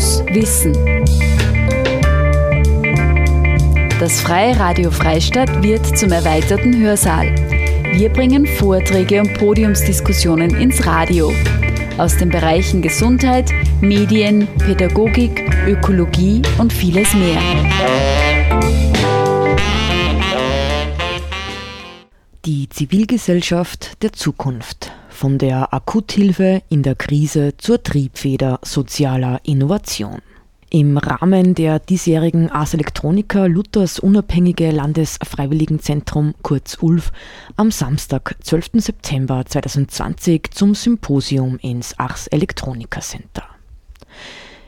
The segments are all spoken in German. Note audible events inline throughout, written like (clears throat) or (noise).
muss wissen. Das Freie Radio Freistadt wird zum erweiterten Hörsaal. Wir bringen Vorträge und Podiumsdiskussionen ins Radio aus den Bereichen Gesundheit, Medien, Pädagogik, Ökologie und vieles mehr. Die Zivilgesellschaft der Zukunft. Von der Akuthilfe in der Krise zur Triebfeder sozialer Innovation. Im Rahmen der diesjährigen Ars Electronica Luthers Unabhängige Landesfreiwilligenzentrum kurz ULF am Samstag, 12. September 2020 zum Symposium ins Ars Electronica Center.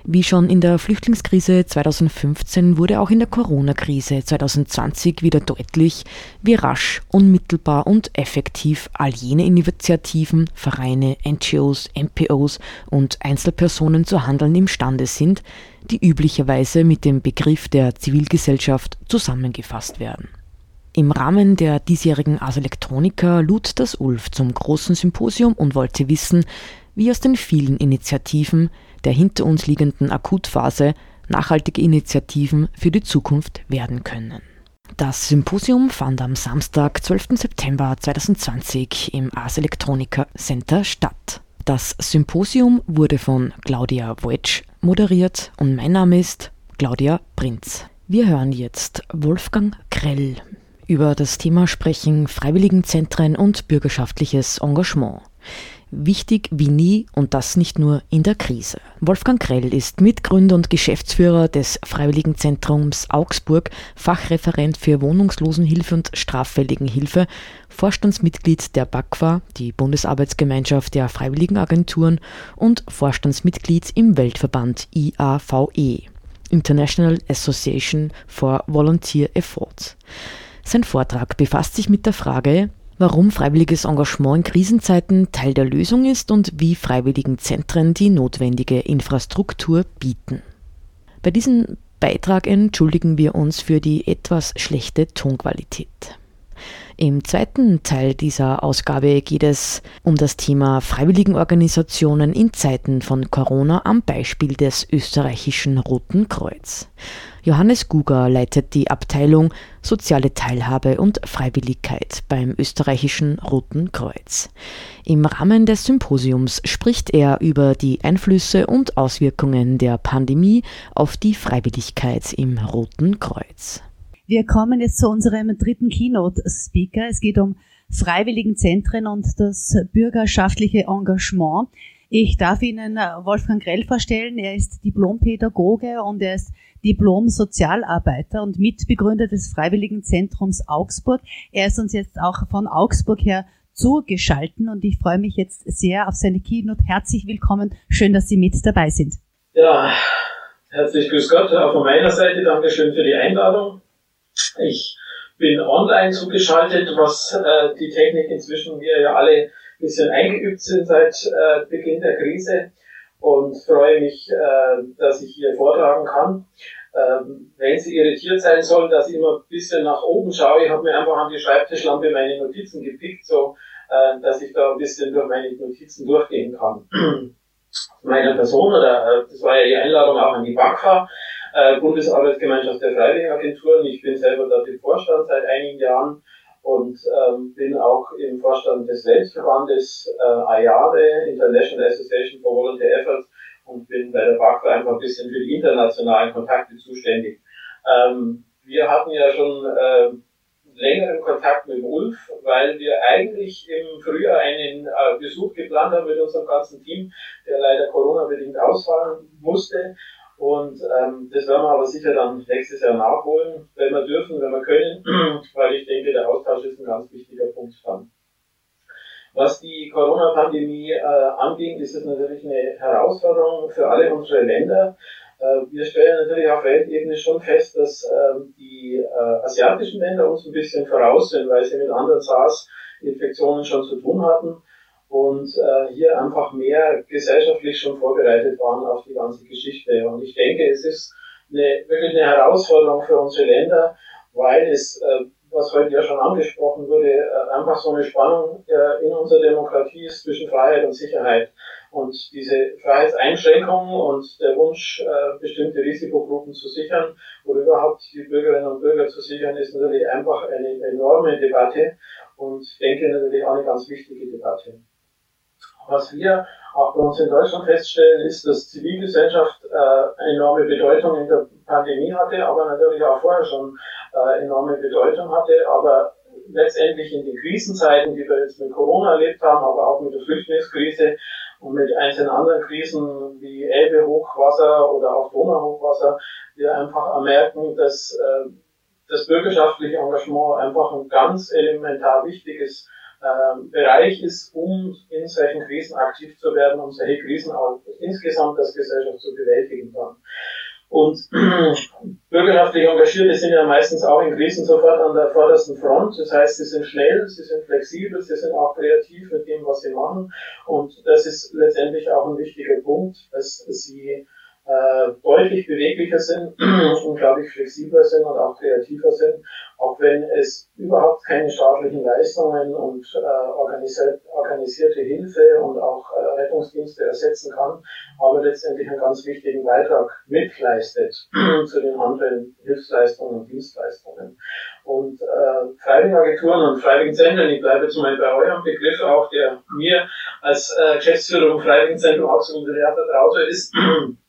Wie schon in der Flüchtlingskrise 2015 wurde auch in der Corona-Krise 2020 wieder deutlich, wie rasch, unmittelbar und effektiv all jene Initiativen, Vereine, NGOs, NPOs und Einzelpersonen zu handeln imstande sind, die üblicherweise mit dem Begriff der Zivilgesellschaft zusammengefasst werden. Im Rahmen der diesjährigen Ars Electronica lud das ULF zum großen Symposium und wollte wissen, wie aus den vielen Initiativen der hinter uns liegenden Akutphase nachhaltige Initiativen für die Zukunft werden können. Das Symposium fand am Samstag, 12. September 2020 im Ars Electronica Center statt. Das Symposium wurde von Claudia Wetsch moderiert und mein Name ist Claudia Prinz. Wir hören jetzt Wolfgang Krell über das Thema sprechen Freiwilligenzentren und bürgerschaftliches Engagement wichtig wie nie und das nicht nur in der Krise. Wolfgang Krell ist Mitgründer und Geschäftsführer des Freiwilligenzentrums Augsburg, Fachreferent für Wohnungslosenhilfe und Straffälligenhilfe, Vorstandsmitglied der BAKWA, die Bundesarbeitsgemeinschaft der Freiwilligenagenturen und Vorstandsmitglied im Weltverband IAVE, International Association for Volunteer Efforts. Sein Vortrag befasst sich mit der Frage, warum freiwilliges Engagement in Krisenzeiten Teil der Lösung ist und wie freiwilligen Zentren die notwendige Infrastruktur bieten. Bei diesem Beitrag entschuldigen wir uns für die etwas schlechte Tonqualität. Im zweiten Teil dieser Ausgabe geht es um das Thema Freiwilligenorganisationen in Zeiten von Corona am Beispiel des österreichischen Roten Kreuz. Johannes Guger leitet die Abteilung Soziale Teilhabe und Freiwilligkeit beim österreichischen Roten Kreuz. Im Rahmen des Symposiums spricht er über die Einflüsse und Auswirkungen der Pandemie auf die Freiwilligkeit im Roten Kreuz. Wir kommen jetzt zu unserem dritten Keynote-Speaker. Es geht um Freiwilligenzentren und das bürgerschaftliche Engagement. Ich darf Ihnen Wolfgang Grell vorstellen. Er ist Diplompädagoge und er ist Diplom-Sozialarbeiter und Mitbegründer des Freiwilligenzentrums Augsburg. Er ist uns jetzt auch von Augsburg her zugeschalten und ich freue mich jetzt sehr auf seine Keynote. Herzlich willkommen. Schön, dass Sie mit dabei sind. Ja, herzlich grüß Gott auch von meiner Seite. Dankeschön für die Einladung. Ich bin online zugeschaltet, was äh, die Technik inzwischen wir ja alle ein bisschen eingeübt sind seit äh, Beginn der Krise und freue mich, äh, dass ich hier vortragen kann. Ähm, wenn Sie irritiert sein sollen, dass ich immer ein bisschen nach oben schaue, ich habe mir einfach an die Schreibtischlampe meine Notizen gepickt, so äh, dass ich da ein bisschen durch meine Notizen durchgehen kann. (clears throat) Meiner Person, oder äh, das war ja die Einladung auch an die BAKFA, äh, Bundesarbeitsgemeinschaft der Freiwilligenagenturen. Ich bin selber dort im Vorstand seit einigen Jahren und ähm, bin auch im Vorstand des Weltverbandes äh, AIAVE, International Association for Volunteer Efforts, und bin bei der BAKWA einfach ein bisschen für die internationalen Kontakte zuständig. Ähm, wir hatten ja schon äh, längeren Kontakt mit Ulf, weil wir eigentlich im Frühjahr einen äh, Besuch geplant haben mit unserem ganzen Team, der leider Corona-bedingt ausfallen musste. Und ähm, das werden wir aber sicher dann nächstes Jahr nachholen, wenn wir dürfen, wenn wir können, (clears throat) weil ich denke, der Austausch ist ein ganz wichtiger Punkt dann. Was die Corona-Pandemie äh, anging, ist es natürlich eine Herausforderung für alle unsere Länder. Äh, wir stellen natürlich auf Weltebene schon fest, dass äh, die asiatischen Länder uns ein bisschen voraus sind, weil sie mit anderen SARS-Infektionen schon zu tun hatten und äh, hier einfach mehr gesellschaftlich schon vorbereitet waren auf die ganze Geschichte. Und ich denke, es ist eine, wirklich eine Herausforderung für unsere Länder, weil es äh, was heute ja schon angesprochen wurde, äh, einfach so eine Spannung äh, in unserer Demokratie ist zwischen Freiheit und Sicherheit. Und diese Freiheitseinschränkungen und der Wunsch, äh, bestimmte Risikogruppen zu sichern oder überhaupt die Bürgerinnen und Bürger zu sichern, ist natürlich einfach eine enorme Debatte und denke natürlich auch eine ganz wichtige Debatte. Was wir auch bei uns in Deutschland feststellen, ist, dass Zivilgesellschaft äh, enorme Bedeutung in der Pandemie hatte, aber natürlich auch vorher schon äh, enorme Bedeutung hatte, aber letztendlich in den Krisenzeiten, die wir jetzt mit Corona erlebt haben, aber auch mit der Flüchtlingskrise und mit einzelnen anderen Krisen wie Elbe-Hochwasser oder auch Donau-Hochwasser, wir einfach merken, dass äh, das bürgerschaftliche Engagement einfach ein ganz elementar wichtiges äh, Bereich ist, um in solchen Krisen aktiv zu werden, um solche Krisen auch insgesamt als Gesellschaft zu bewältigen dann. Und (clears throat) bürgerschaftlich Engagierte sind ja meistens auch in Krisen sofort an der vordersten Front. Das heißt, sie sind schnell, sie sind flexibel, sie sind auch kreativ mit dem, was sie machen. Und das ist letztendlich auch ein wichtiger Punkt, dass sie äh, deutlich beweglicher sind, (clears throat) unglaublich flexibler sind und auch kreativer sind, auch wenn es überhaupt keine staatlichen Leistungen und äh, organisierte, organisierte Hilfe und auch äh, Rettungsdienste ersetzen kann, aber letztendlich einen ganz wichtigen Beitrag mitleistet (clears throat) zu den anderen Hilfsleistungen und Dienstleistungen. Und äh, Freiwilligenagenturen und Freiwilligenzentren, ich bleibe jetzt mal bei eurem Begriff auch, der mir als äh, Geschäftsführer im Freiwilligenzentrum absolut sehr vertraut ist, (clears throat)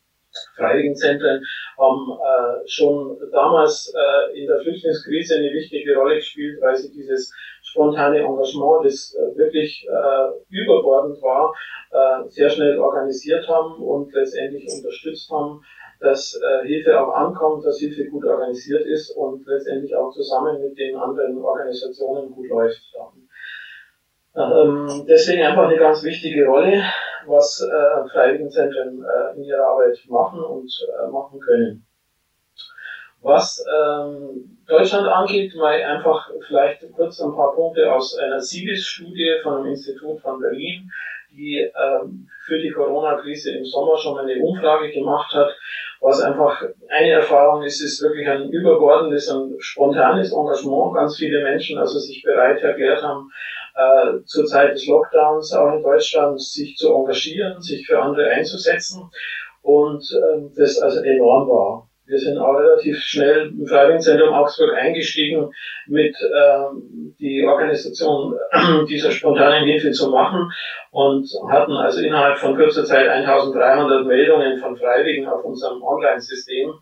Freiwilligenzentren haben äh, schon damals äh, in der Flüchtlingskrise eine wichtige Rolle gespielt, weil sie dieses spontane Engagement, das äh, wirklich äh, überbordend war, äh, sehr schnell organisiert haben und letztendlich unterstützt haben, dass äh, Hilfe auch ankommt, dass Hilfe gut organisiert ist und letztendlich auch zusammen mit den anderen Organisationen gut läuft. Ähm, deswegen einfach eine ganz wichtige Rolle, was äh, Freiwilligenzentren äh, in ihrer Arbeit machen und äh, machen können. Was ähm, Deutschland angeht, mal einfach vielleicht kurz ein paar Punkte aus einer CIVIS-Studie von einem Institut von Berlin, die ähm, für die Corona-Krise im Sommer schon eine Umfrage gemacht hat. Was einfach eine Erfahrung ist, ist wirklich ein überbordendes und spontanes Engagement. Ganz viele Menschen also sich bereit erklärt haben, äh, zur Zeit des Lockdowns auch in Deutschland sich zu engagieren, sich für andere einzusetzen und äh, das also enorm war. Wir sind auch relativ schnell im Freiwilligenzentrum Augsburg eingestiegen, mit ähm, die Organisation (clears throat) dieser spontanen Hilfe zu machen und hatten also innerhalb von kurzer Zeit 1300 Meldungen von Freiwilligen auf unserem Online-System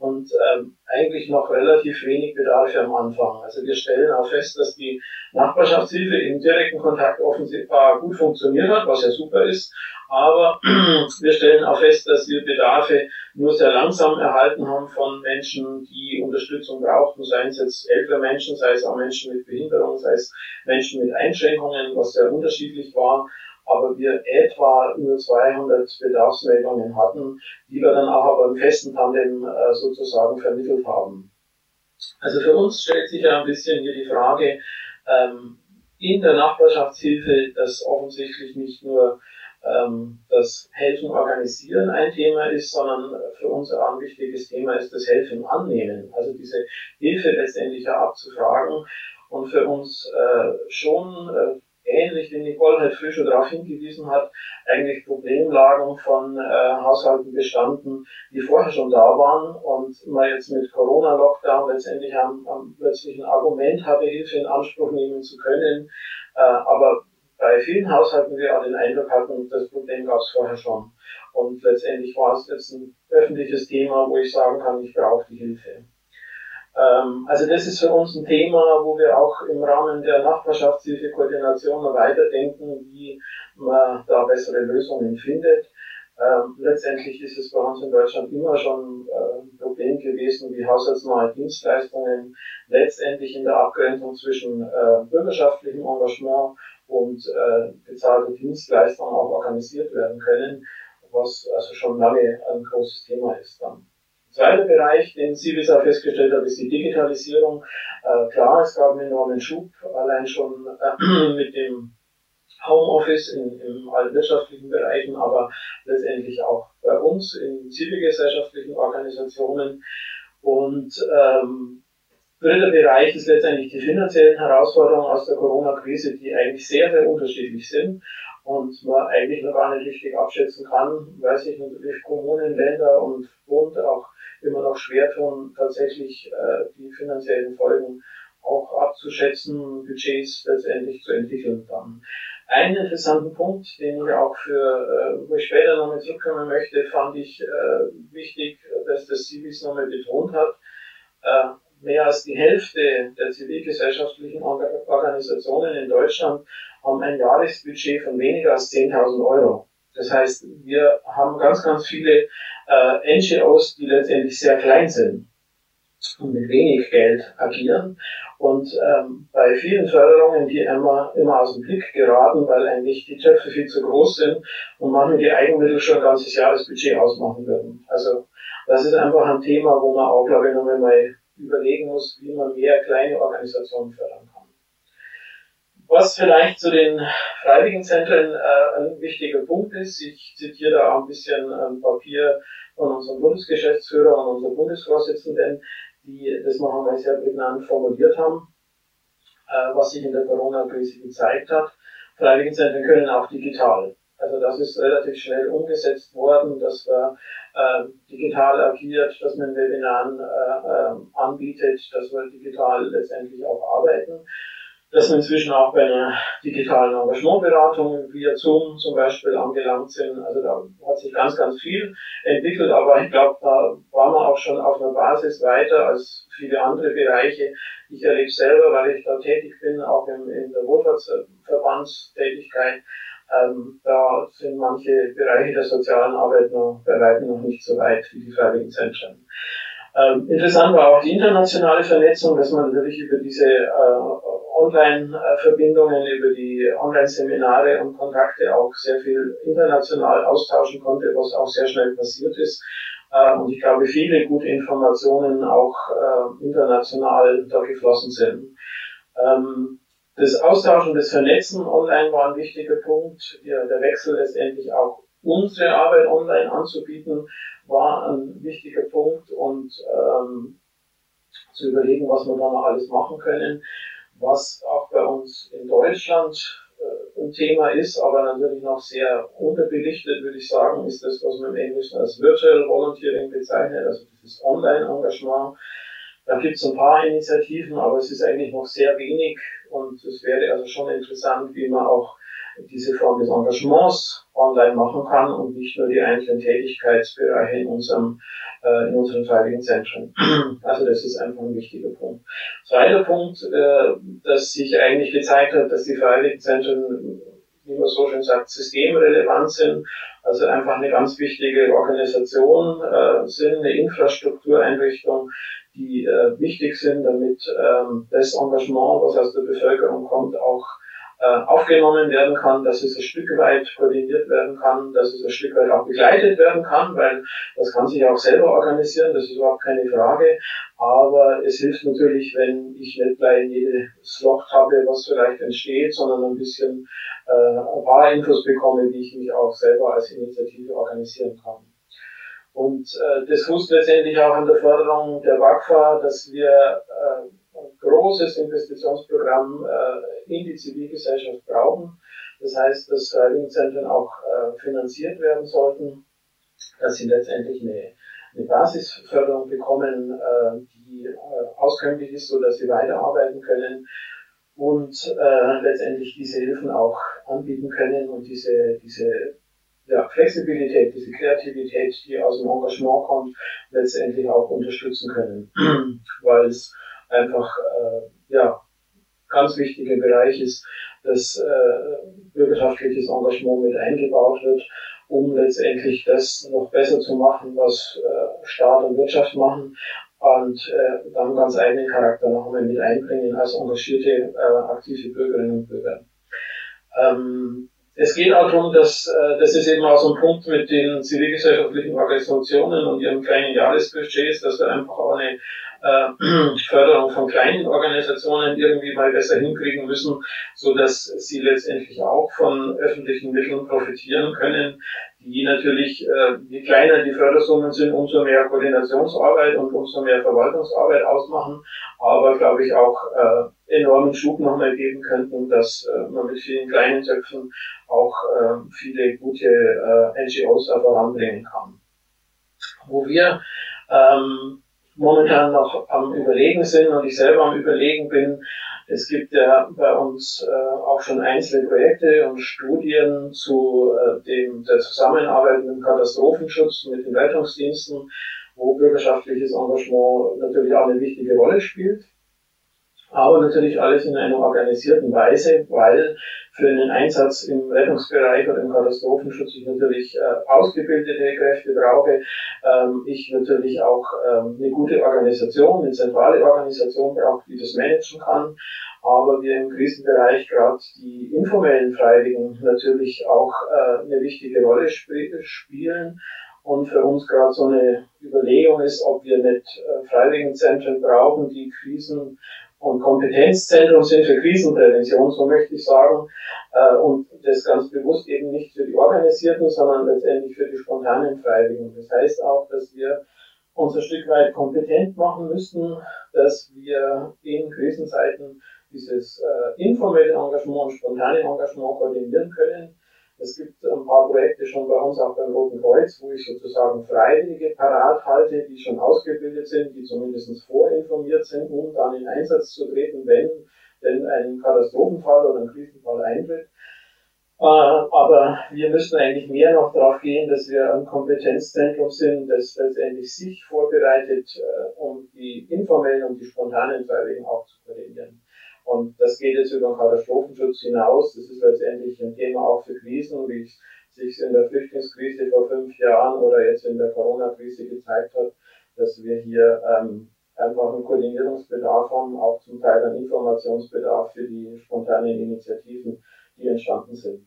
und ähm, eigentlich noch relativ wenig Bedarf am Anfang. Also wir stellen auch fest, dass die Nachbarschaftshilfe im direkten Kontakt offensichtlich gut funktioniert hat, was ja super ist. Aber (clears throat) wir stellen auch fest, dass wir Bedarfe nur sehr langsam erhalten haben von Menschen, die Unterstützung brauchten, seien es jetzt ältere Menschen, sei es auch Menschen mit Behinderung, sei es Menschen mit Einschränkungen, was sehr unterschiedlich war aber wir etwa nur 200 Bedarfsmeldungen hatten, die wir dann auch aber im festen Tandem äh, sozusagen vermittelt haben. Also für uns stellt sich ja ein bisschen hier die Frage, ähm, in der Nachbarschaftshilfe, dass offensichtlich nicht nur ähm, das Helfen organisieren ein Thema ist, sondern für uns auch ein wichtiges Thema ist das Helfen annehmen. Also diese Hilfe letztendlich auch abzufragen und für uns äh, schon äh, ähnlich wie Nicole halt früher schon darauf hingewiesen hat, eigentlich Problemlagen von äh, Haushalten bestanden, die vorher schon da waren und man jetzt mit Corona-Lockdown letztendlich am, am plötzlich ein Argument hatte, Hilfe in Anspruch nehmen zu können. Äh, aber bei vielen Haushalten wir auch den Eindruck hatten, das Problem gab es vorher schon. Und letztendlich war es jetzt ein öffentliches Thema, wo ich sagen kann, ich brauche die Hilfe. Ähm, also das ist für uns ein Thema, wo wir auch im Rahmen der Nachbarschaftshilfe-Koordination weiterdenken, wie man da bessere Lösungen findet. Ähm, letztendlich ist es bei uns in Deutschland immer schon äh, ein Problem gewesen, wie haushaltsnahe Dienstleistungen letztendlich in der Abgrenzung zwischen äh, bürgerschaftlichem Engagement und äh, bezahlte Dienstleistungen auch organisiert werden können, was also schon lange ein großes Thema ist dann. Zweiter Bereich, den CIVIS auch festgestellt hat, ist die Digitalisierung. Äh, klar, es gab einen enormen Schub, allein schon äh, (clears throat) mit dem Homeoffice in, in allen wirtschaftlichen Bereichen, aber letztendlich auch bei uns in zivilgesellschaftlichen Organisationen. Und ähm, dritter Bereich ist letztendlich die finanziellen Herausforderungen aus der Corona-Krise, die eigentlich sehr, sehr unterschiedlich sind und man eigentlich noch gar nicht richtig abschätzen kann, weil sich natürlich Kommunen, Länder und Bund auch immer noch schwer tun, tatsächlich äh, die finanziellen Folgen auch abzuschätzen, Budgets letztendlich zu entwickeln dann. Einen interessanten Punkt, den ich auch für, äh, wo ich später nochmal zurückkommen möchte, fand ich äh, wichtig, dass das CIVIS nochmal betont hat. Äh, mehr als die Hälfte der zivilgesellschaftlichen Organisationen in Deutschland haben ein Jahresbudget von weniger als 10.000 Euro. Das heißt, wir haben ganz, ganz viele äh, NGOs, die letztendlich sehr klein sind und mit wenig Geld agieren. Und ähm, bei vielen Förderungen, die immer, immer aus dem Blick geraten, weil eigentlich die Töpfe viel zu groß sind und manchmal die Eigenmittel schon ein ganzes Jahresbudget ausmachen würden. Also das ist einfach ein Thema, wo man auch, glaube ich, nochmal mal überlegen muss, wie man mehr kleine Organisationen fördern kann. Was vielleicht zu den Freiwilligenzentren äh, ein wichtiger Punkt ist, ich zitiere da auch ein bisschen ein Papier von unserem Bundesgeschäftsführer und unserem Bundesvorsitzenden, die das noch einmal sehr prägnant formuliert haben, äh, was sich in der Corona-Krise gezeigt hat. Freiwilligenzentren können auch digital. Also das ist relativ schnell umgesetzt worden, dass man äh, digital agiert, dass man Webinaren äh, äh, anbietet, dass wir digital letztendlich auch arbeiten dass inzwischen auch bei einer digitalen Engagementberatung via Zoom zum Beispiel angelangt sind. Also da hat sich ganz, ganz viel entwickelt, aber ich glaube, da waren wir auch schon auf einer Basis weiter als viele andere Bereiche. Ich erlebe selber, weil ich da tätig bin, auch in, in der Wohlfahrtsverbandstätigkeit, ähm, da sind manche Bereiche der sozialen Arbeit noch bei weitem noch nicht so weit wie die Freiwilligenzentren. Ähm, interessant war auch die internationale Vernetzung, dass man natürlich über diese äh, Online-Verbindungen, über die Online-Seminare und Kontakte auch sehr viel international austauschen konnte, was auch sehr schnell passiert ist. Äh, und ich glaube, viele gute Informationen auch äh, international da geflossen sind. Ähm, das Austauschen, das Vernetzen online war ein wichtiger Punkt. Ja, der Wechsel letztendlich auch unsere Arbeit online anzubieten, war ein wichtiger Punkt und ähm, zu überlegen, was wir da noch alles machen können. Was auch bei uns in Deutschland äh, ein Thema ist, aber natürlich noch sehr unterbelichtet, würde ich sagen, ist das, was man im Englischen als Virtual Volunteering bezeichnet, also dieses Online-Engagement. Da gibt es ein paar Initiativen, aber es ist eigentlich noch sehr wenig und es wäre also schon interessant, wie man auch diese Form des Engagements online machen kann und nicht nur die einzelnen Tätigkeitsbereiche in unserem äh, in unseren freiwilligen Zentren. Also das ist einfach ein wichtiger Punkt. Zweiter Punkt, äh, dass sich eigentlich gezeigt hat, dass die freiwilligen Zentren, wie man so schön sagt, systemrelevant sind, also einfach eine ganz wichtige Organisation äh, sind, eine Infrastruktureinrichtung, die äh, wichtig sind, damit ähm, das Engagement, was aus der Bevölkerung kommt, auch äh, aufgenommen werden kann, dass es ein Stück weit koordiniert werden kann, dass es ein Stück weit auch begleitet werden kann, weil das kann sich auch selber organisieren, das ist überhaupt keine Frage. Aber es hilft natürlich, wenn ich nicht gleich in jedes Loch habe, was vielleicht entsteht, sondern ein bisschen äh, ein paar Infos bekomme, wie ich mich auch selber als Initiative organisieren kann. Und äh, das fußt letztendlich auch an der Förderung der WAGFA, dass wir äh, großes Investitionsprogramm äh, in die Zivilgesellschaft brauchen. Das heißt, dass Freiwilligenzentren auch äh, finanziert werden sollten, dass sie letztendlich eine, eine Basisförderung bekommen, äh, die äh, auskömmlich ist, so dass sie weiterarbeiten können und äh, letztendlich diese Hilfen auch anbieten können und diese, diese ja, Flexibilität, diese Kreativität, die aus dem Engagement kommt, letztendlich auch unterstützen können, (clears throat) weil es einfach äh, ja, ganz wichtiger Bereich ist, dass äh, bürgerschaftliches Engagement mit eingebaut wird, um letztendlich das noch besser zu machen, was äh, Staat und Wirtschaft machen und äh, dann ganz eigenen Charakter noch einmal mit einbringen als engagierte, äh, aktive Bürgerinnen und Bürger. Ähm, es geht auch darum, dass äh, das ist eben auch so ein Punkt mit den zivilgesellschaftlichen Organisationen und ihren kleinen Jahresbudgets, dass wir einfach auch eine äh, (clears throat) Förderung von kleinen Organisationen irgendwie mal besser hinkriegen müssen, so dass sie letztendlich auch von öffentlichen Mitteln profitieren können, die natürlich, äh, je kleiner die Fördersummen sind, umso mehr Koordinationsarbeit und umso mehr Verwaltungsarbeit ausmachen, aber glaube ich auch äh, enormen Schub nochmal geben könnten, dass äh, man mit vielen kleinen Töpfen auch äh, viele gute äh, NGOs voranbringen kann. Wo wir ähm, momentan noch am Überlegen sind und ich selber am Überlegen bin, es gibt ja bei uns äh, auch schon einzelne Projekte und Studien zu äh, dem, der Zusammenarbeit mit dem Katastrophenschutz, mit den Rettungsdiensten, wo bürgerschaftliches Engagement natürlich auch eine wichtige Rolle spielt. Aber natürlich alles in einer organisierten Weise, weil für einen Einsatz im Rettungsbereich oder im Katastrophenschutz ich natürlich äh, ausgebildete Kräfte brauche. Ähm, ich natürlich auch ähm, eine gute Organisation, eine zentrale Organisation brauche, die das managen kann. Aber wir im Krisenbereich gerade die informellen Freiwilligen natürlich auch äh, eine wichtige Rolle sp spielen. Und für uns gerade so eine Überlegung ist, ob wir nicht äh, Freiwilligenzentren brauchen, die Krisen und Kompetenzzentrum sind für Krisenprävention, so möchte ich sagen, äh, und das ganz bewusst eben nicht für die Organisierten, sondern letztendlich für die spontanen Freiwilligen. Das heißt auch, dass wir uns ein Stück weit kompetent machen müssen, dass wir in Krisenzeiten dieses äh, informelle Engagement und spontane Engagement koordinieren können es gibt ein paar Projekte schon bei uns auch beim Roten Kreuz, wo ich sozusagen Freiwillige parat halte, die schon ausgebildet sind, die zumindest vorinformiert sind, um dann in Einsatz zu treten, wenn denn ein Katastrophenfall oder ein Krisenfall eintritt. Äh, aber wir müssen eigentlich mehr noch darauf gehen, dass wir ein Kompetenzzentrum sind, das letztendlich sich vorbereitet, äh, um die informellen und die spontanen Freiwilligen auch zu koordinieren. Und das geht jetzt über den Katastrophenschutz hinaus. Das ist letztendlich ein Thema auch für Krisen, wie es sich in der Flüchtlingskrise vor fünf Jahren oder jetzt in der Corona-Krise gezeigt hat, dass wir hier ähm, einfach einen Koordinierungsbedarf haben, auch zum Teil einen Informationsbedarf für die spontanen Initiativen, die entstanden sind.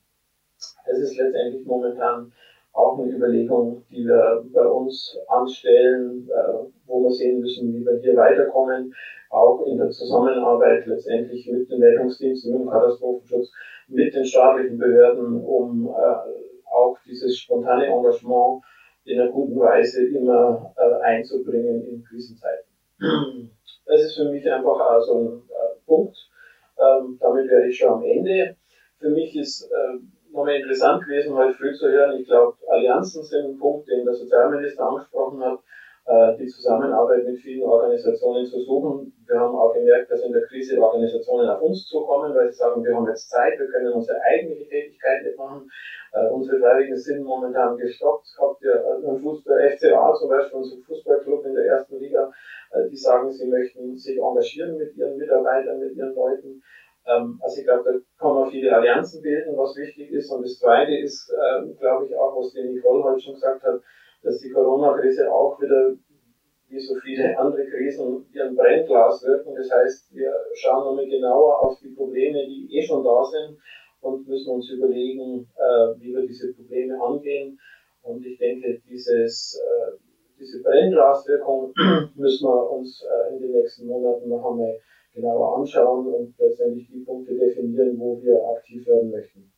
Das ist letztendlich momentan auch eine Überlegung, die wir bei uns anstellen, äh, wo wir sehen müssen, wie wir hier weiterkommen, auch in der Zusammenarbeit letztendlich mit den Rettungsdiensten, mit dem Katastrophenschutz, mit den staatlichen Behörden, um äh, auch dieses spontane Engagement in einer guten Weise immer äh, einzubringen in Krisenzeiten. Das ist für mich einfach also ein Punkt. Ähm, damit wäre ich schon am Ende. Für mich ist nochmal interessant gewesen, heute früh zu hören. Ich glaube, Allianzen sind ein Punkt, den der Sozialminister angesprochen hat, äh, die Zusammenarbeit mit vielen Organisationen zu suchen. Wir haben auch gemerkt, dass in der Krise Organisationen auf uns zukommen, weil sie sagen, wir haben jetzt Zeit, wir können unsere eigentliche Tätigkeit nicht machen. Äh, unsere Freiwilligen sind momentan gestoppt. Habt ihr äh, einen Fußball, FCA zum Beispiel, unser Fußballclub in der ersten Liga, äh, die sagen, sie möchten sich engagieren mit ihren Mitarbeitern, mit ihren Leuten. Ähm, also ich glaube, da kann man viele Allianzen bilden, was wichtig ist. Und das Zweite ist, äh, glaube ich, auch, was die Nicole heute schon gesagt hat, dass die Corona-Krise auch wieder, wie so viele andere Krisen, ein Brennglas wirken. Das heißt, wir schauen nochmal genauer auf die Probleme, die eh schon da sind und müssen uns überlegen, äh, wie wir diese Probleme angehen. Und ich denke, dieses, äh, diese Brennglaswirkung (clears throat) müssen wir uns äh, in den nächsten Monaten noch einmal genauer anschauen und letztendlich die Punkte definieren, wo wir aktiv werden möchten.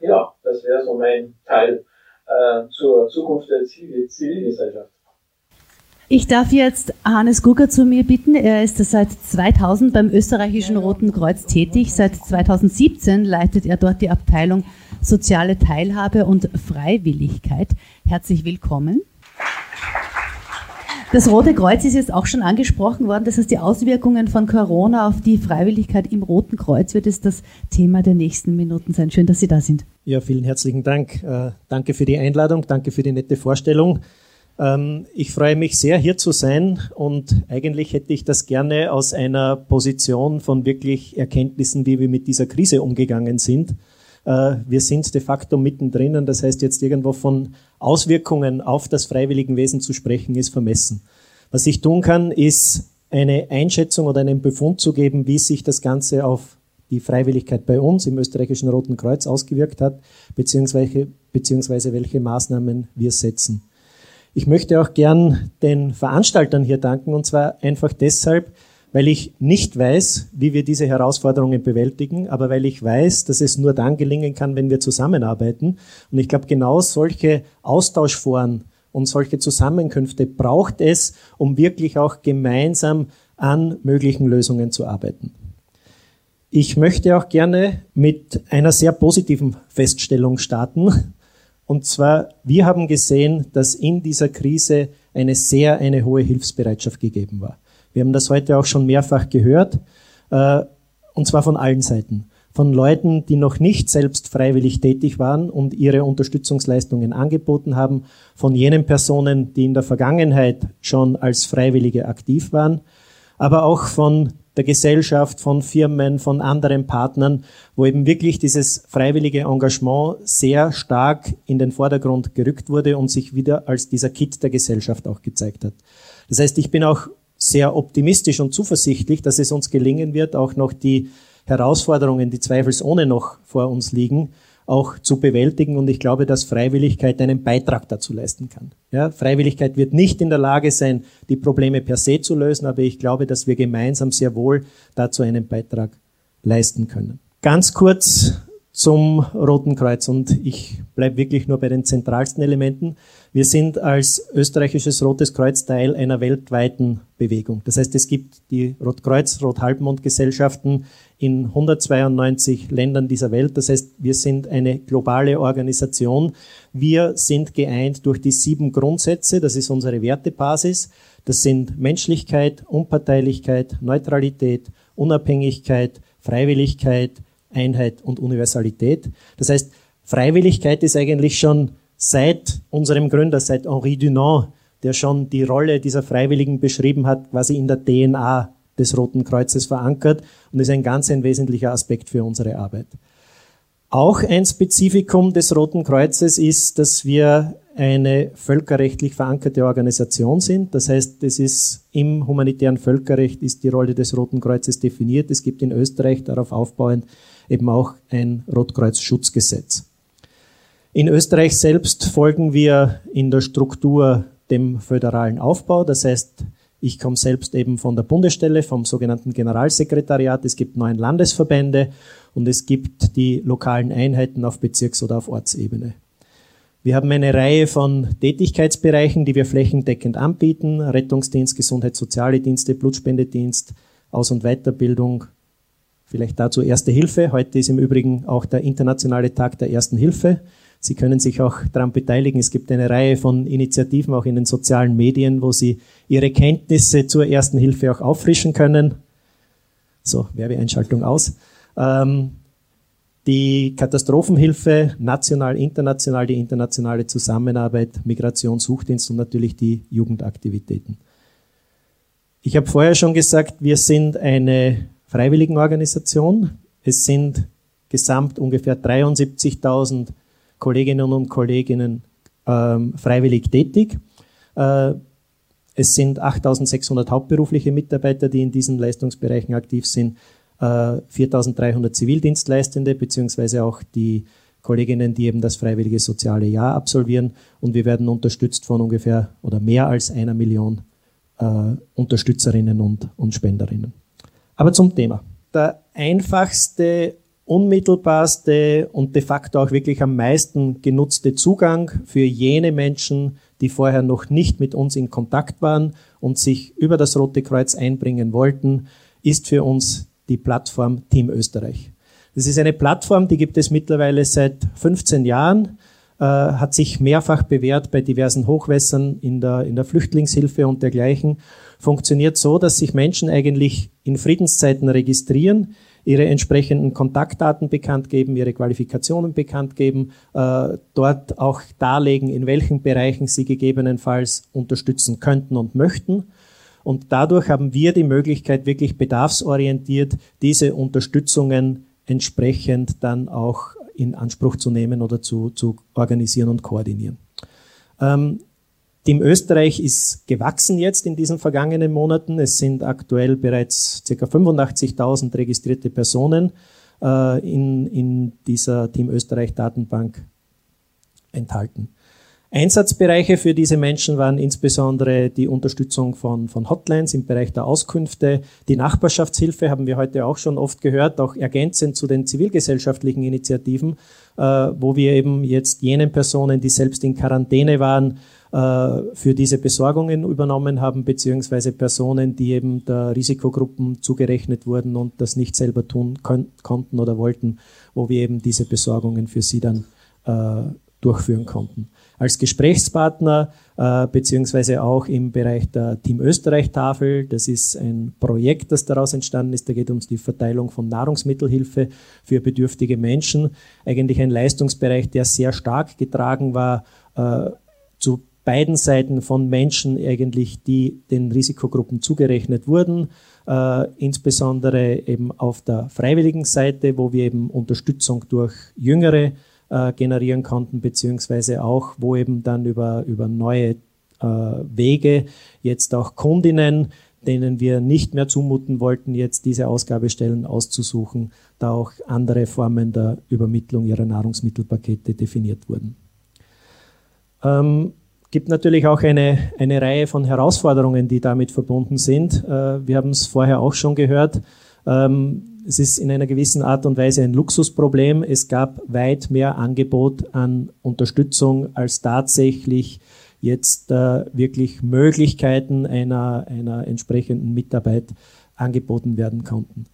Ja, das wäre so mein Teil äh, zur Zukunft der Zivilgesellschaft. Ich darf jetzt Hannes Gugger zu mir bitten. Er ist seit 2000 beim österreichischen Roten Kreuz tätig. Seit 2017 leitet er dort die Abteilung Soziale Teilhabe und Freiwilligkeit. Herzlich willkommen. Das Rote Kreuz ist jetzt auch schon angesprochen worden. Das heißt, die Auswirkungen von Corona auf die Freiwilligkeit im Roten Kreuz wird es das Thema der nächsten Minuten sein. Schön, dass Sie da sind. Ja, vielen herzlichen Dank. Äh, danke für die Einladung, danke für die nette Vorstellung. Ähm, ich freue mich sehr, hier zu sein und eigentlich hätte ich das gerne aus einer Position von wirklich Erkenntnissen, wie wir mit dieser Krise umgegangen sind. Äh, wir sind de facto mittendrin das heißt jetzt irgendwo von Auswirkungen auf das Freiwilligenwesen zu sprechen, ist vermessen. Was ich tun kann, ist eine Einschätzung oder einen Befund zu geben, wie sich das Ganze auf die Freiwilligkeit bei uns im österreichischen Roten Kreuz ausgewirkt hat, beziehungsweise, beziehungsweise welche Maßnahmen wir setzen. Ich möchte auch gern den Veranstaltern hier danken, und zwar einfach deshalb, weil ich nicht weiß, wie wir diese Herausforderungen bewältigen, aber weil ich weiß, dass es nur dann gelingen kann, wenn wir zusammenarbeiten. Und ich glaube, genau solche Austauschforen und solche Zusammenkünfte braucht es, um wirklich auch gemeinsam an möglichen Lösungen zu arbeiten. Ich möchte auch gerne mit einer sehr positiven Feststellung starten. Und zwar, wir haben gesehen, dass in dieser Krise eine sehr, eine hohe Hilfsbereitschaft gegeben war. Wir haben das heute auch schon mehrfach gehört, äh, und zwar von allen Seiten. Von Leuten, die noch nicht selbst freiwillig tätig waren und ihre Unterstützungsleistungen angeboten haben, von jenen Personen, die in der Vergangenheit schon als Freiwillige aktiv waren, aber auch von der Gesellschaft, von Firmen, von anderen Partnern, wo eben wirklich dieses freiwillige Engagement sehr stark in den Vordergrund gerückt wurde und sich wieder als dieser Kit der Gesellschaft auch gezeigt hat. Das heißt, ich bin auch sehr optimistisch und zuversichtlich, dass es uns gelingen wird, auch noch die Herausforderungen, die zweifelsohne noch vor uns liegen, auch zu bewältigen. Und ich glaube, dass Freiwilligkeit einen Beitrag dazu leisten kann. Ja, Freiwilligkeit wird nicht in der Lage sein, die Probleme per se zu lösen, aber ich glaube, dass wir gemeinsam sehr wohl dazu einen Beitrag leisten können. Ganz kurz zum Roten Kreuz und ich bleibe wirklich nur bei den zentralsten Elementen. Wir sind als österreichisches Rotes Kreuz Teil einer weltweiten Bewegung. Das heißt, es gibt die Rotkreuz, Rothalbmond-Gesellschaften in 192 Ländern dieser Welt. Das heißt, wir sind eine globale Organisation. Wir sind geeint durch die sieben Grundsätze. Das ist unsere Wertebasis. Das sind Menschlichkeit, Unparteilichkeit, Neutralität, Unabhängigkeit, Freiwilligkeit, Einheit und Universalität. Das heißt, Freiwilligkeit ist eigentlich schon seit unserem Gründer, seit Henri Dunant, der schon die Rolle dieser Freiwilligen beschrieben hat, quasi in der DNA des Roten Kreuzes verankert und ist ein ganz ein wesentlicher Aspekt für unsere Arbeit. Auch ein Spezifikum des Roten Kreuzes ist, dass wir eine völkerrechtlich verankerte Organisation sind. Das heißt, es ist im humanitären Völkerrecht ist die Rolle des Roten Kreuzes definiert. Es gibt in Österreich darauf aufbauend eben auch ein Rotkreuz-Schutzgesetz. In Österreich selbst folgen wir in der Struktur dem föderalen Aufbau. Das heißt, ich komme selbst eben von der Bundesstelle, vom sogenannten Generalsekretariat. Es gibt neun Landesverbände und es gibt die lokalen Einheiten auf Bezirks- oder auf Ortsebene. Wir haben eine Reihe von Tätigkeitsbereichen, die wir flächendeckend anbieten. Rettungsdienst, Gesundheits-, Soziale Dienste, Blutspendedienst, Aus- und Weiterbildung. Vielleicht dazu Erste Hilfe. Heute ist im Übrigen auch der internationale Tag der Ersten Hilfe. Sie können sich auch daran beteiligen. Es gibt eine Reihe von Initiativen auch in den sozialen Medien, wo Sie Ihre Kenntnisse zur ersten Hilfe auch auffrischen können. So, Werbeeinschaltung aus. Ähm, die Katastrophenhilfe, national, international, die internationale Zusammenarbeit, Migration, Suchdienst und natürlich die Jugendaktivitäten. Ich habe vorher schon gesagt, wir sind eine Freiwilligenorganisation. Es sind gesamt ungefähr 73.000 Kolleginnen und Kollegen ähm, freiwillig tätig. Äh, es sind 8600 hauptberufliche Mitarbeiter, die in diesen Leistungsbereichen aktiv sind, äh, 4300 Zivildienstleistende, beziehungsweise auch die Kolleginnen, die eben das freiwillige soziale Jahr absolvieren. Und wir werden unterstützt von ungefähr oder mehr als einer Million äh, Unterstützerinnen und, und Spenderinnen. Aber zum Thema. Der einfachste unmittelbarste und de facto auch wirklich am meisten genutzte Zugang für jene Menschen, die vorher noch nicht mit uns in Kontakt waren und sich über das Rote Kreuz einbringen wollten, ist für uns die Plattform Team Österreich. Das ist eine Plattform, die gibt es mittlerweile seit 15 Jahren, äh, hat sich mehrfach bewährt bei diversen Hochwässern in der, in der Flüchtlingshilfe und dergleichen, funktioniert so, dass sich Menschen eigentlich in Friedenszeiten registrieren, ihre entsprechenden Kontaktdaten bekannt geben, ihre Qualifikationen bekannt geben, äh, dort auch darlegen, in welchen Bereichen sie gegebenenfalls unterstützen könnten und möchten. Und dadurch haben wir die Möglichkeit, wirklich bedarfsorientiert diese Unterstützungen entsprechend dann auch in Anspruch zu nehmen oder zu, zu organisieren und koordinieren. Ähm, Team Österreich ist gewachsen jetzt in diesen vergangenen Monaten. Es sind aktuell bereits ca. 85.000 registrierte Personen äh, in, in dieser Team Österreich Datenbank enthalten. Einsatzbereiche für diese Menschen waren insbesondere die Unterstützung von, von Hotlines im Bereich der Auskünfte. Die Nachbarschaftshilfe haben wir heute auch schon oft gehört, auch ergänzend zu den zivilgesellschaftlichen Initiativen, äh, wo wir eben jetzt jenen Personen, die selbst in Quarantäne waren, äh, für diese Besorgungen übernommen haben, beziehungsweise Personen, die eben der Risikogruppen zugerechnet wurden und das nicht selber tun konnten oder wollten, wo wir eben diese Besorgungen für sie dann äh, durchführen konnten als Gesprächspartner, äh, beziehungsweise auch im Bereich der Team Österreich-Tafel. Das ist ein Projekt, das daraus entstanden ist. Da geht es um die Verteilung von Nahrungsmittelhilfe für bedürftige Menschen. Eigentlich ein Leistungsbereich, der sehr stark getragen war äh, zu beiden Seiten von Menschen eigentlich, die den Risikogruppen zugerechnet wurden, äh, insbesondere eben auf der freiwilligen Seite, wo wir eben Unterstützung durch Jüngere äh, generieren konnten, beziehungsweise auch, wo eben dann über, über neue äh, Wege jetzt auch Kundinnen, denen wir nicht mehr zumuten wollten, jetzt diese Ausgabestellen auszusuchen, da auch andere Formen der Übermittlung ihrer Nahrungsmittelpakete definiert wurden. Ähm, gibt natürlich auch eine, eine Reihe von Herausforderungen, die damit verbunden sind. Äh, wir haben es vorher auch schon gehört. Ähm, es ist in einer gewissen Art und Weise ein Luxusproblem. Es gab weit mehr Angebot an Unterstützung als tatsächlich jetzt äh, wirklich Möglichkeiten einer, einer entsprechenden Mitarbeit angeboten werden konnten.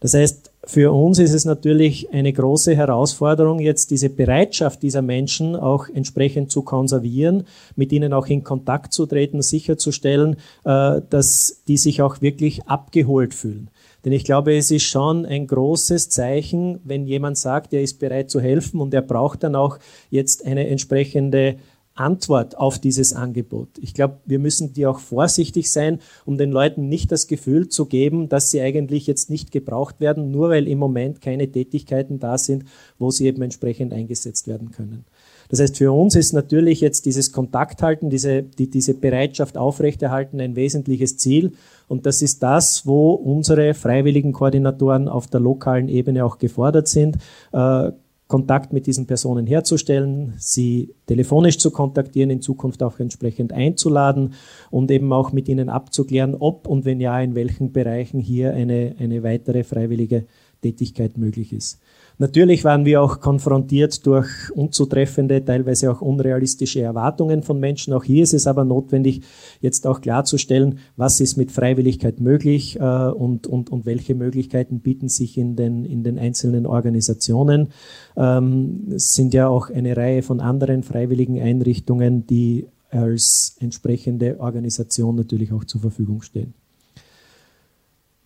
Das heißt, für uns ist es natürlich eine große Herausforderung, jetzt diese Bereitschaft dieser Menschen auch entsprechend zu konservieren, mit ihnen auch in Kontakt zu treten, sicherzustellen, äh, dass die sich auch wirklich abgeholt fühlen. Denn ich glaube, es ist schon ein großes Zeichen, wenn jemand sagt, er ist bereit zu helfen und er braucht dann auch jetzt eine entsprechende Antwort auf dieses Angebot. Ich glaube, wir müssen die auch vorsichtig sein, um den Leuten nicht das Gefühl zu geben, dass sie eigentlich jetzt nicht gebraucht werden, nur weil im Moment keine Tätigkeiten da sind, wo sie eben entsprechend eingesetzt werden können. Das heißt, für uns ist natürlich jetzt dieses Kontakthalten, diese, die, diese Bereitschaft aufrechterhalten ein wesentliches Ziel. Und das ist das, wo unsere freiwilligen Koordinatoren auf der lokalen Ebene auch gefordert sind, äh, Kontakt mit diesen Personen herzustellen, sie telefonisch zu kontaktieren, in Zukunft auch entsprechend einzuladen und eben auch mit ihnen abzuklären, ob und wenn ja, in welchen Bereichen hier eine, eine weitere freiwillige Tätigkeit möglich ist. Natürlich waren wir auch konfrontiert durch unzutreffende, teilweise auch unrealistische Erwartungen von Menschen. Auch hier ist es aber notwendig, jetzt auch klarzustellen, was ist mit Freiwilligkeit möglich äh, und, und, und welche Möglichkeiten bieten sich in den, in den einzelnen Organisationen. Ähm, es sind ja auch eine Reihe von anderen freiwilligen Einrichtungen, die als entsprechende Organisation natürlich auch zur Verfügung stehen.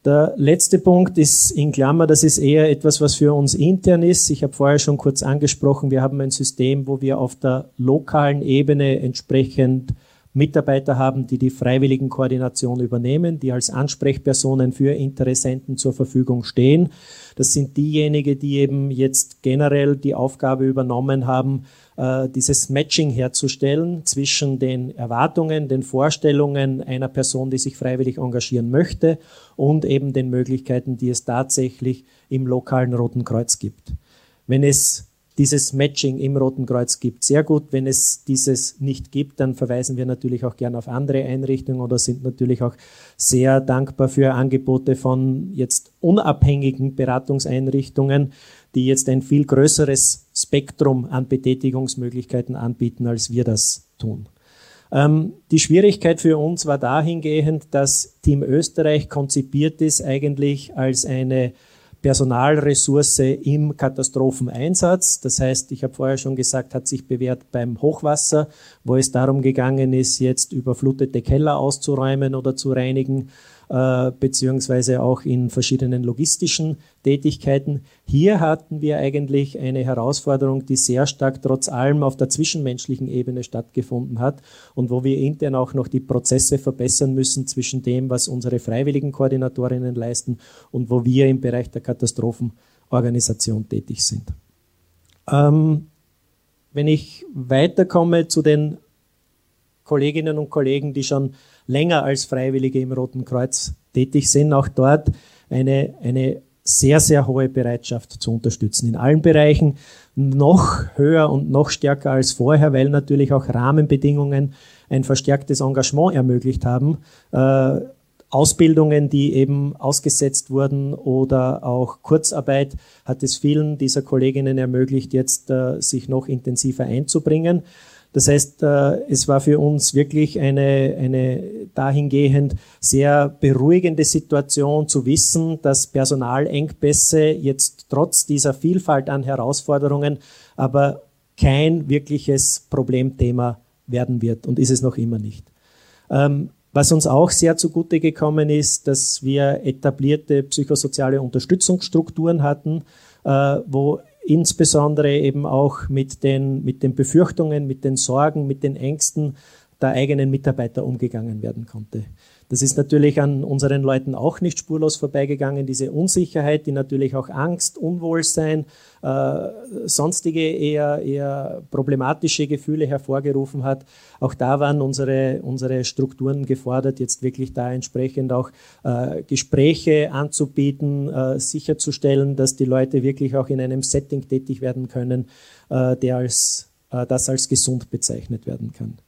Der letzte Punkt ist in Klammer, das ist eher etwas, was für uns intern ist. Ich habe vorher schon kurz angesprochen, wir haben ein System, wo wir auf der lokalen Ebene entsprechend Mitarbeiter haben, die die freiwilligen Koordination übernehmen, die als Ansprechpersonen für Interessenten zur Verfügung stehen. Das sind diejenigen, die eben jetzt generell die Aufgabe übernommen haben, äh, dieses Matching herzustellen zwischen den Erwartungen, den Vorstellungen einer Person, die sich freiwillig engagieren möchte und eben den Möglichkeiten, die es tatsächlich im lokalen Roten Kreuz gibt. Wenn es dieses Matching im Roten Kreuz gibt. Sehr gut, wenn es dieses nicht gibt, dann verweisen wir natürlich auch gerne auf andere Einrichtungen oder sind natürlich auch sehr dankbar für Angebote von jetzt unabhängigen Beratungseinrichtungen, die jetzt ein viel größeres Spektrum an Betätigungsmöglichkeiten anbieten, als wir das tun. Ähm, die Schwierigkeit für uns war dahingehend, dass Team Österreich konzipiert ist eigentlich als eine Personalressource im Katastropheneinsatz. Das heißt, ich habe vorher schon gesagt, hat sich bewährt beim Hochwasser, wo es darum gegangen ist, jetzt überflutete Keller auszuräumen oder zu reinigen beziehungsweise auch in verschiedenen logistischen Tätigkeiten. Hier hatten wir eigentlich eine Herausforderung, die sehr stark trotz allem auf der zwischenmenschlichen Ebene stattgefunden hat und wo wir intern auch noch die Prozesse verbessern müssen zwischen dem, was unsere freiwilligen Koordinatorinnen leisten und wo wir im Bereich der Katastrophenorganisation tätig sind. Ähm, wenn ich weiterkomme zu den Kolleginnen und Kollegen, die schon länger als Freiwillige im Roten Kreuz tätig sind, auch dort eine, eine sehr, sehr hohe Bereitschaft zu unterstützen. In allen Bereichen noch höher und noch stärker als vorher, weil natürlich auch Rahmenbedingungen ein verstärktes Engagement ermöglicht haben. Äh, Ausbildungen, die eben ausgesetzt wurden oder auch Kurzarbeit hat es vielen dieser Kolleginnen ermöglicht, jetzt äh, sich noch intensiver einzubringen. Das heißt, äh, es war für uns wirklich eine, eine dahingehend sehr beruhigende Situation zu wissen, dass Personalengpässe jetzt trotz dieser Vielfalt an Herausforderungen aber kein wirkliches Problemthema werden wird und ist es noch immer nicht. Ähm, was uns auch sehr zugute gekommen ist, dass wir etablierte psychosoziale Unterstützungsstrukturen hatten, äh, wo insbesondere eben auch mit den, mit den Befürchtungen, mit den Sorgen, mit den Ängsten der eigenen Mitarbeiter umgegangen werden konnte. Das ist natürlich an unseren Leuten auch nicht spurlos vorbeigegangen, diese Unsicherheit, die natürlich auch Angst, Unwohlsein, äh, sonstige eher, eher problematische Gefühle hervorgerufen hat. Auch da waren unsere, unsere Strukturen gefordert, jetzt wirklich da entsprechend auch äh, Gespräche anzubieten, äh, sicherzustellen, dass die Leute wirklich auch in einem Setting tätig werden können, äh, der als, äh, das als gesund bezeichnet werden kann.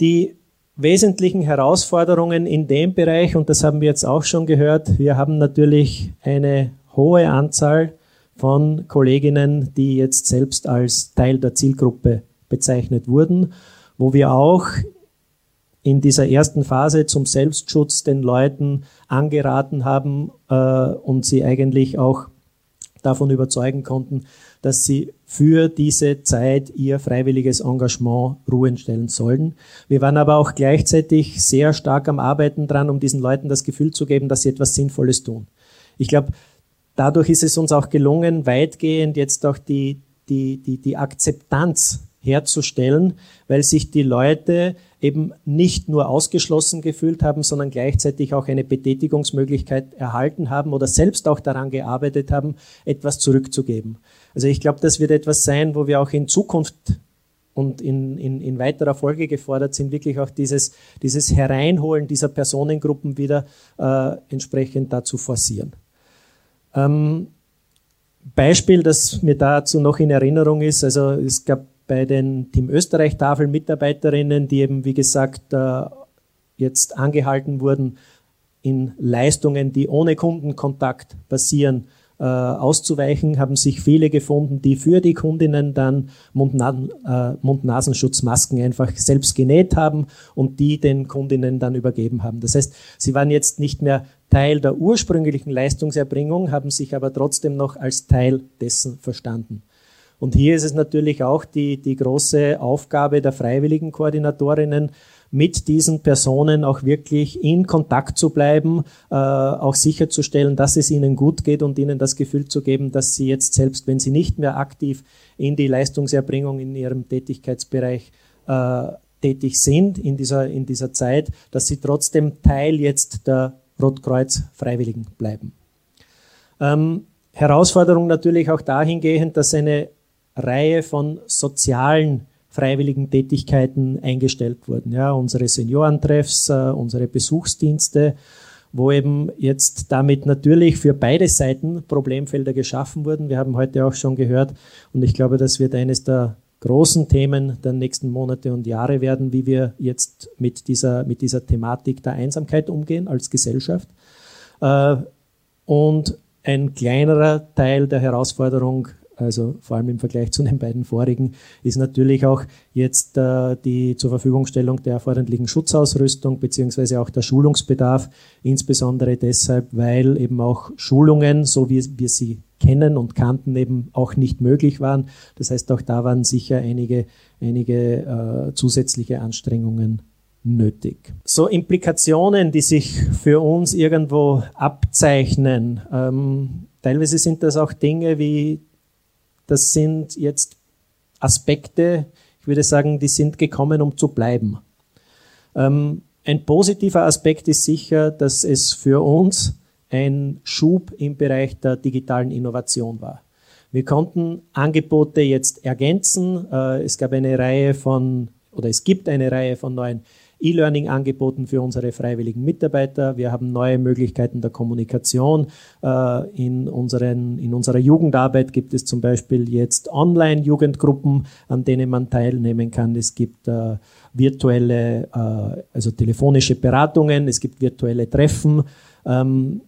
Die wesentlichen Herausforderungen in dem Bereich, und das haben wir jetzt auch schon gehört, wir haben natürlich eine hohe Anzahl von Kolleginnen, die jetzt selbst als Teil der Zielgruppe bezeichnet wurden, wo wir auch in dieser ersten Phase zum Selbstschutz den Leuten angeraten haben äh, und sie eigentlich auch davon überzeugen konnten, dass sie für diese Zeit ihr freiwilliges Engagement ruhen stellen sollen. Wir waren aber auch gleichzeitig sehr stark am Arbeiten dran, um diesen Leuten das Gefühl zu geben, dass sie etwas Sinnvolles tun. Ich glaube, dadurch ist es uns auch gelungen, weitgehend jetzt auch die, die, die, die Akzeptanz herzustellen, weil sich die Leute eben nicht nur ausgeschlossen gefühlt haben, sondern gleichzeitig auch eine Betätigungsmöglichkeit erhalten haben oder selbst auch daran gearbeitet haben, etwas zurückzugeben. Also ich glaube, das wird etwas sein, wo wir auch in Zukunft und in, in, in weiterer Folge gefordert sind, wirklich auch dieses, dieses Hereinholen dieser Personengruppen wieder äh, entsprechend dazu forcieren. Ähm, Beispiel, das mir dazu noch in Erinnerung ist, also es gab bei den Team Österreich Tafel Mitarbeiterinnen, die eben, wie gesagt, äh, jetzt angehalten wurden, in Leistungen, die ohne Kundenkontakt passieren, äh, auszuweichen, haben sich viele gefunden, die für die Kundinnen dann äh, Mund-Nasenschutzmasken einfach selbst genäht haben und die den Kundinnen dann übergeben haben. Das heißt, sie waren jetzt nicht mehr Teil der ursprünglichen Leistungserbringung, haben sich aber trotzdem noch als Teil dessen verstanden. Und hier ist es natürlich auch die, die große Aufgabe der freiwilligen Koordinatorinnen, mit diesen Personen auch wirklich in Kontakt zu bleiben, äh, auch sicherzustellen, dass es ihnen gut geht und ihnen das Gefühl zu geben, dass sie jetzt selbst, wenn sie nicht mehr aktiv in die Leistungserbringung in ihrem Tätigkeitsbereich äh, tätig sind in dieser, in dieser Zeit, dass sie trotzdem Teil jetzt der Rotkreuz Freiwilligen bleiben. Ähm, Herausforderung natürlich auch dahingehend, dass eine Reihe von sozialen freiwilligen Tätigkeiten eingestellt wurden. Ja, unsere Seniorentreffs, äh, unsere Besuchsdienste, wo eben jetzt damit natürlich für beide Seiten Problemfelder geschaffen wurden. Wir haben heute auch schon gehört und ich glaube, das wird eines der großen Themen der nächsten Monate und Jahre werden, wie wir jetzt mit dieser, mit dieser Thematik der Einsamkeit umgehen als Gesellschaft. Äh, und ein kleinerer Teil der Herausforderung also vor allem im Vergleich zu den beiden vorigen, ist natürlich auch jetzt äh, die zur Verfügungstellung der erforderlichen Schutzausrüstung beziehungsweise auch der Schulungsbedarf, insbesondere deshalb, weil eben auch Schulungen, so wie wir sie kennen und kannten, eben auch nicht möglich waren. Das heißt, auch da waren sicher einige, einige äh, zusätzliche Anstrengungen nötig. So Implikationen, die sich für uns irgendwo abzeichnen. Ähm, teilweise sind das auch Dinge wie das sind jetzt Aspekte, ich würde sagen, die sind gekommen, um zu bleiben. Ähm, ein positiver Aspekt ist sicher, dass es für uns ein Schub im Bereich der digitalen Innovation war. Wir konnten Angebote jetzt ergänzen. Äh, es gab eine Reihe von, oder es gibt eine Reihe von neuen E-Learning angeboten für unsere freiwilligen Mitarbeiter. Wir haben neue Möglichkeiten der Kommunikation. Äh, in, unseren, in unserer Jugendarbeit gibt es zum Beispiel jetzt Online-Jugendgruppen, an denen man teilnehmen kann. Es gibt äh, virtuelle, äh, also telefonische Beratungen, es gibt virtuelle Treffen. Ähm,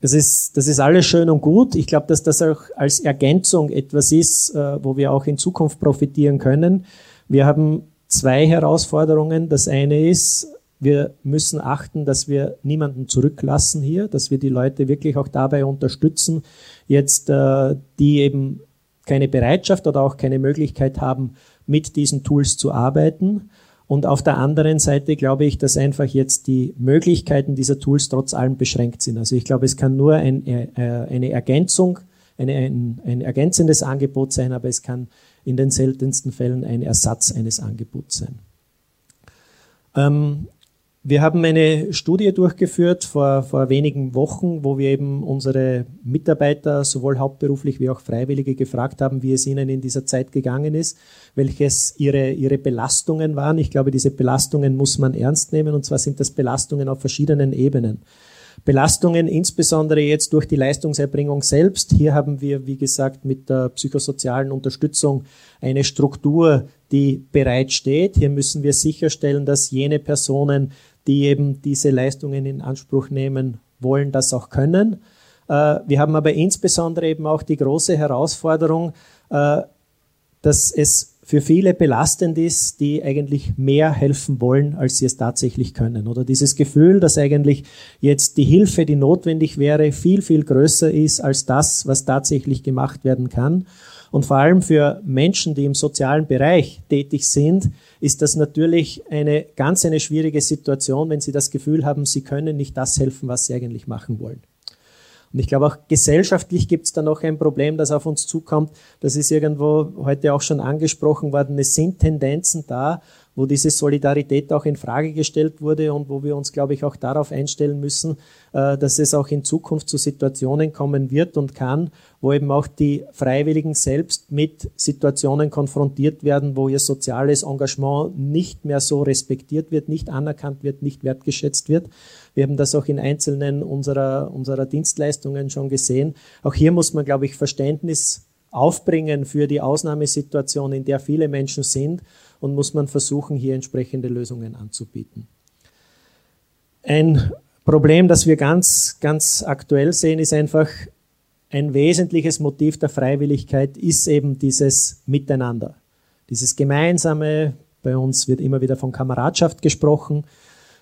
das ist, das ist alles schön und gut. Ich glaube, dass das auch als Ergänzung etwas ist, wo wir auch in Zukunft profitieren können. Wir haben zwei Herausforderungen. Das eine ist, wir müssen achten, dass wir niemanden zurücklassen hier, dass wir die Leute wirklich auch dabei unterstützen, jetzt äh, die eben keine Bereitschaft oder auch keine Möglichkeit haben, mit diesen Tools zu arbeiten. Und auf der anderen Seite glaube ich, dass einfach jetzt die Möglichkeiten dieser Tools trotz allem beschränkt sind. Also ich glaube, es kann nur ein, äh, eine Ergänzung, eine, ein, ein ergänzendes Angebot sein, aber es kann in den seltensten Fällen ein Ersatz eines Angebots sein. Ähm, wir haben eine Studie durchgeführt vor, vor wenigen Wochen, wo wir eben unsere Mitarbeiter, sowohl hauptberuflich wie auch Freiwillige, gefragt haben, wie es ihnen in dieser Zeit gegangen ist, welches ihre, ihre Belastungen waren. Ich glaube, diese Belastungen muss man ernst nehmen, und zwar sind das Belastungen auf verschiedenen Ebenen. Belastungen insbesondere jetzt durch die Leistungserbringung selbst. Hier haben wir, wie gesagt, mit der psychosozialen Unterstützung eine Struktur, die bereitsteht. Hier müssen wir sicherstellen, dass jene Personen, die eben diese Leistungen in Anspruch nehmen wollen, das auch können. Äh, wir haben aber insbesondere eben auch die große Herausforderung, äh, dass es für viele belastend ist, die eigentlich mehr helfen wollen, als sie es tatsächlich können. Oder dieses Gefühl, dass eigentlich jetzt die Hilfe, die notwendig wäre, viel, viel größer ist als das, was tatsächlich gemacht werden kann. Und vor allem für Menschen, die im sozialen Bereich tätig sind, ist das natürlich eine ganz eine schwierige Situation, wenn sie das Gefühl haben, sie können nicht das helfen, was sie eigentlich machen wollen. Und ich glaube auch gesellschaftlich gibt es da noch ein Problem, das auf uns zukommt. Das ist irgendwo heute auch schon angesprochen worden. Es sind Tendenzen da, wo diese Solidarität auch in Frage gestellt wurde und wo wir uns, glaube ich, auch darauf einstellen müssen, äh, dass es auch in Zukunft zu Situationen kommen wird und kann, wo eben auch die Freiwilligen selbst mit Situationen konfrontiert werden, wo ihr soziales Engagement nicht mehr so respektiert wird, nicht anerkannt wird, nicht wertgeschätzt wird. Wir haben das auch in einzelnen unserer, unserer Dienstleistungen schon gesehen. Auch hier muss man, glaube ich, Verständnis aufbringen für die Ausnahmesituation, in der viele Menschen sind und muss man versuchen, hier entsprechende Lösungen anzubieten. Ein Problem, das wir ganz, ganz aktuell sehen, ist einfach, ein wesentliches Motiv der Freiwilligkeit ist eben dieses Miteinander, dieses gemeinsame, bei uns wird immer wieder von Kameradschaft gesprochen.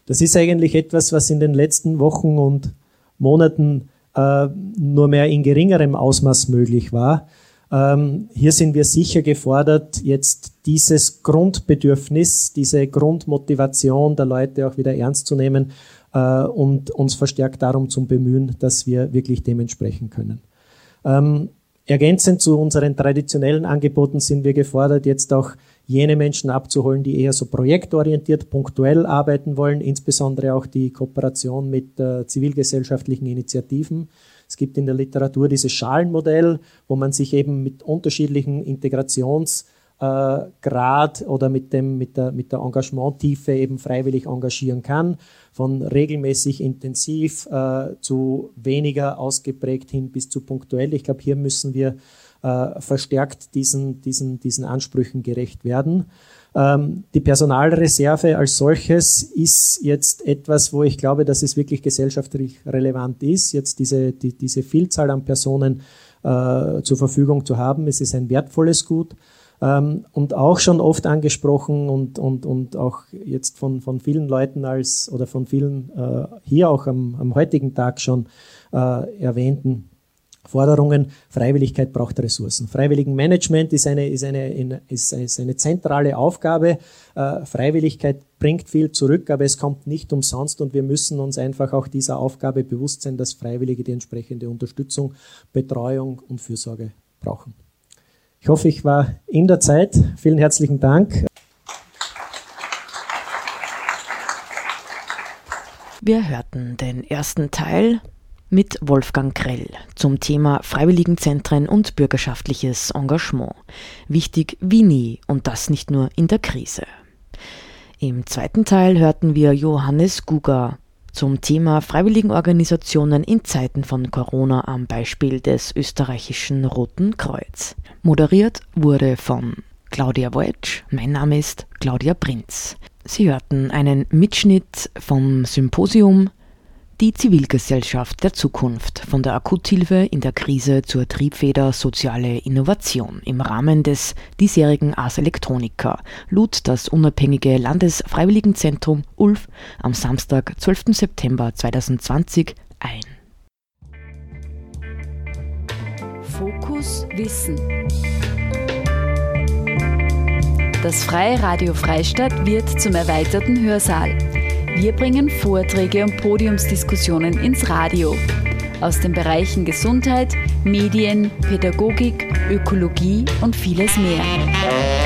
Das ist eigentlich etwas, was in den letzten Wochen und Monaten äh, nur mehr in geringerem Ausmaß möglich war. Ähm, hier sind wir sicher gefordert, jetzt dieses Grundbedürfnis, diese Grundmotivation der Leute auch wieder ernst zu nehmen äh, und uns verstärkt darum zu bemühen, dass wir wirklich dementsprechend können. Ähm, ergänzend zu unseren traditionellen Angeboten sind wir gefordert, jetzt auch jene Menschen abzuholen, die eher so projektorientiert, punktuell arbeiten wollen, insbesondere auch die Kooperation mit äh, zivilgesellschaftlichen Initiativen. Es gibt in der Literatur dieses Schalenmodell, wo man sich eben mit unterschiedlichen Integrationsgrad äh, oder mit, dem, mit, der, mit der Engagementtiefe eben freiwillig engagieren kann, von regelmäßig intensiv äh, zu weniger ausgeprägt hin bis zu punktuell. Ich glaube, hier müssen wir äh, verstärkt diesen, diesen, diesen Ansprüchen gerecht werden. Ähm, die Personalreserve als solches ist jetzt etwas, wo ich glaube, dass es wirklich gesellschaftlich relevant ist, jetzt diese, die, diese Vielzahl an Personen äh, zur Verfügung zu haben. Es ist ein wertvolles Gut. Ähm, und auch schon oft angesprochen und, und, und auch jetzt von, von vielen Leuten als oder von vielen äh, hier auch am, am heutigen Tag schon äh, erwähnten Forderungen. Freiwilligkeit braucht Ressourcen. Freiwilligenmanagement ist eine, ist eine, ist eine zentrale Aufgabe. Äh, Freiwilligkeit bringt viel zurück, aber es kommt nicht umsonst und wir müssen uns einfach auch dieser Aufgabe bewusst sein, dass Freiwillige die entsprechende Unterstützung, Betreuung und Fürsorge brauchen. Ich hoffe, ich war in der Zeit. Vielen herzlichen Dank. Wir hörten den ersten Teil mit Wolfgang Krell zum Thema Freiwilligenzentren und bürgerschaftliches Engagement. Wichtig wie nie und das nicht nur in der Krise. Im zweiten Teil hörten wir Johannes Guga zum Thema Freiwilligenorganisationen in Zeiten von Corona am Beispiel des österreichischen Roten Kreuz. Moderiert wurde von Claudia Woitsch. Mein Name ist Claudia Prinz. Sie hörten einen Mitschnitt vom Symposium die Zivilgesellschaft der Zukunft von der Akuthilfe in der Krise zur Triebfeder soziale Innovation im Rahmen des diesjährigen Ars Electronica lud das unabhängige Landesfreiwilligenzentrum ULF am Samstag, 12. September 2020 ein. Fokus Wissen. Das Freie Radio Freistadt wird zum erweiterten Hörsaal. Wir bringen Vorträge und Podiumsdiskussionen ins Radio. Aus den Bereichen Gesundheit, Medien, Pädagogik, Ökologie und vieles mehr.